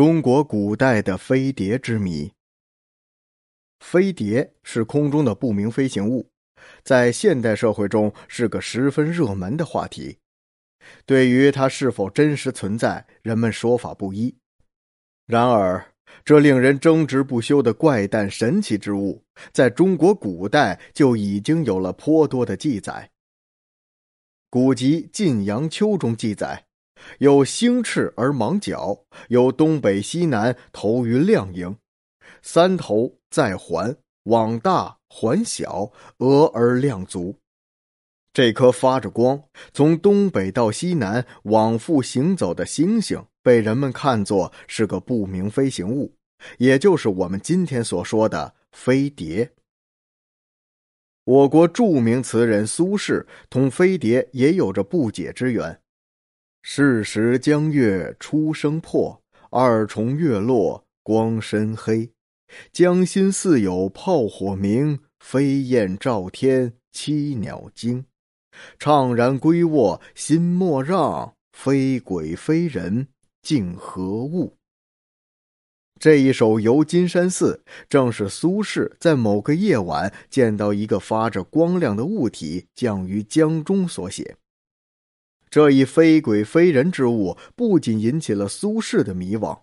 中国古代的飞碟之谜。飞碟是空中的不明飞行物，在现代社会中是个十分热门的话题。对于它是否真实存在，人们说法不一。然而，这令人争执不休的怪诞神奇之物，在中国古代就已经有了颇多的记载。古籍《晋阳秋》中记载。有星翅而芒角，有东北西南头于亮荧，三头在环，网大环小，额而亮足。这颗发着光，从东北到西南往复行走的星星，被人们看作是个不明飞行物，也就是我们今天所说的飞碟。我国著名词人苏轼同飞碟也有着不解之缘。是时江月初升破，二重月落光深黑。江心似有炮火鸣，飞燕照天栖鸟惊。怅然归卧心莫让，非鬼非人竟何物？这一首《游金山寺》正是苏轼在某个夜晚见到一个发着光亮的物体降于江中所写。这一非鬼非人之物，不仅引起了苏轼的迷惘，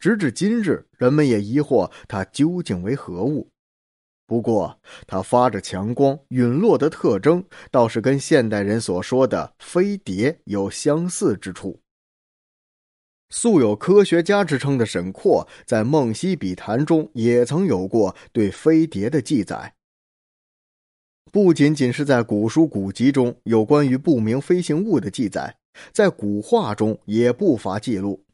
直至今日，人们也疑惑它究竟为何物。不过，它发着强光、陨落的特征，倒是跟现代人所说的飞碟有相似之处。素有科学家之称的沈括，在《梦溪笔谈》中也曾有过对飞碟的记载。不仅仅是在古书古籍中有关于不明飞行物的记载，在古画中也不乏记录。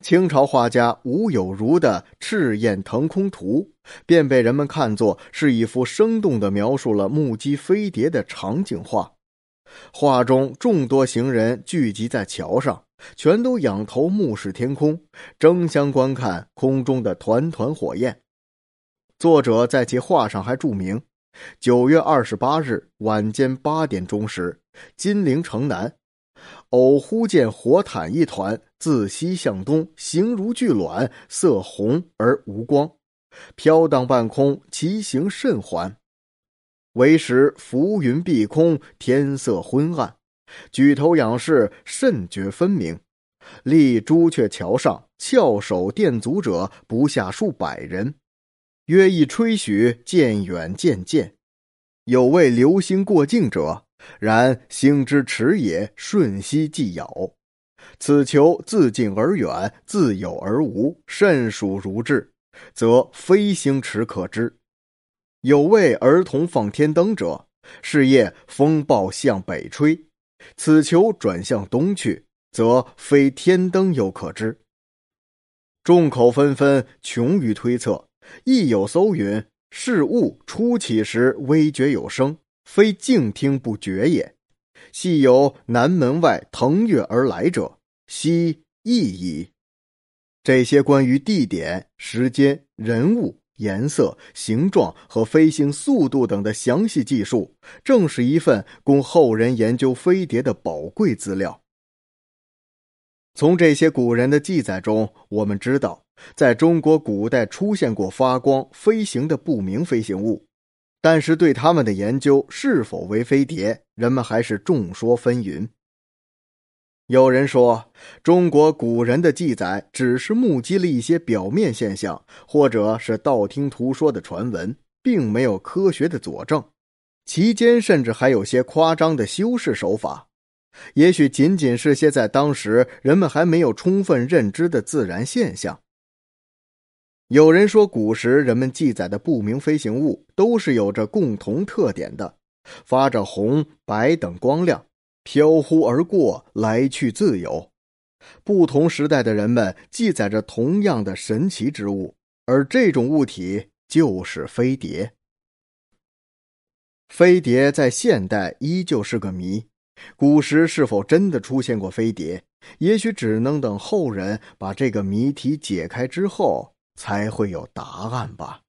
清朝画家吴有如的《赤焰腾空图》便被人们看作是一幅生动的描述了目击飞碟的场景画。画中众多行人聚集在桥上，全都仰头目视天空，争相观看空中的团团火焰。作者在其画上还注明。九月二十八日晚间八点钟时，金陵城南，偶忽见火毯一团自西向东，形如巨卵，色红而无光，飘荡半空，其形甚缓。为时浮云蔽空，天色昏暗，举头仰视，甚觉分明。立朱雀桥上，翘首殿足者不下数百人。约一吹许，渐远渐渐，有谓流星过境者，然星之迟也，瞬息即杳。此球自近而远，自有而无，甚属如至，则非星驰可知。有谓儿童放天灯者，是夜风暴向北吹，此球转向东去，则非天灯有可知。众口纷纷，穷于推测。亦有搜云：“是物初起时微觉有声，非静听不觉也。系由南门外腾跃而来者，悉亦矣。”这些关于地点、时间、人物、颜色、形状和飞行速度等的详细记述，正是一份供后人研究飞碟的宝贵资料。从这些古人的记载中，我们知道。在中国古代出现过发光飞行的不明飞行物，但是对他们的研究是否为飞碟，人们还是众说纷纭。有人说，中国古人的记载只是目击了一些表面现象，或者是道听途说的传闻，并没有科学的佐证，其间甚至还有些夸张的修饰手法。也许仅仅是些在当时人们还没有充分认知的自然现象。有人说，古时人们记载的不明飞行物都是有着共同特点的，发着红、白等光亮，飘忽而过，来去自由。不同时代的人们记载着同样的神奇之物，而这种物体就是飞碟。飞碟在现代依旧是个谜，古时是否真的出现过飞碟，也许只能等后人把这个谜题解开之后。才会有答案吧。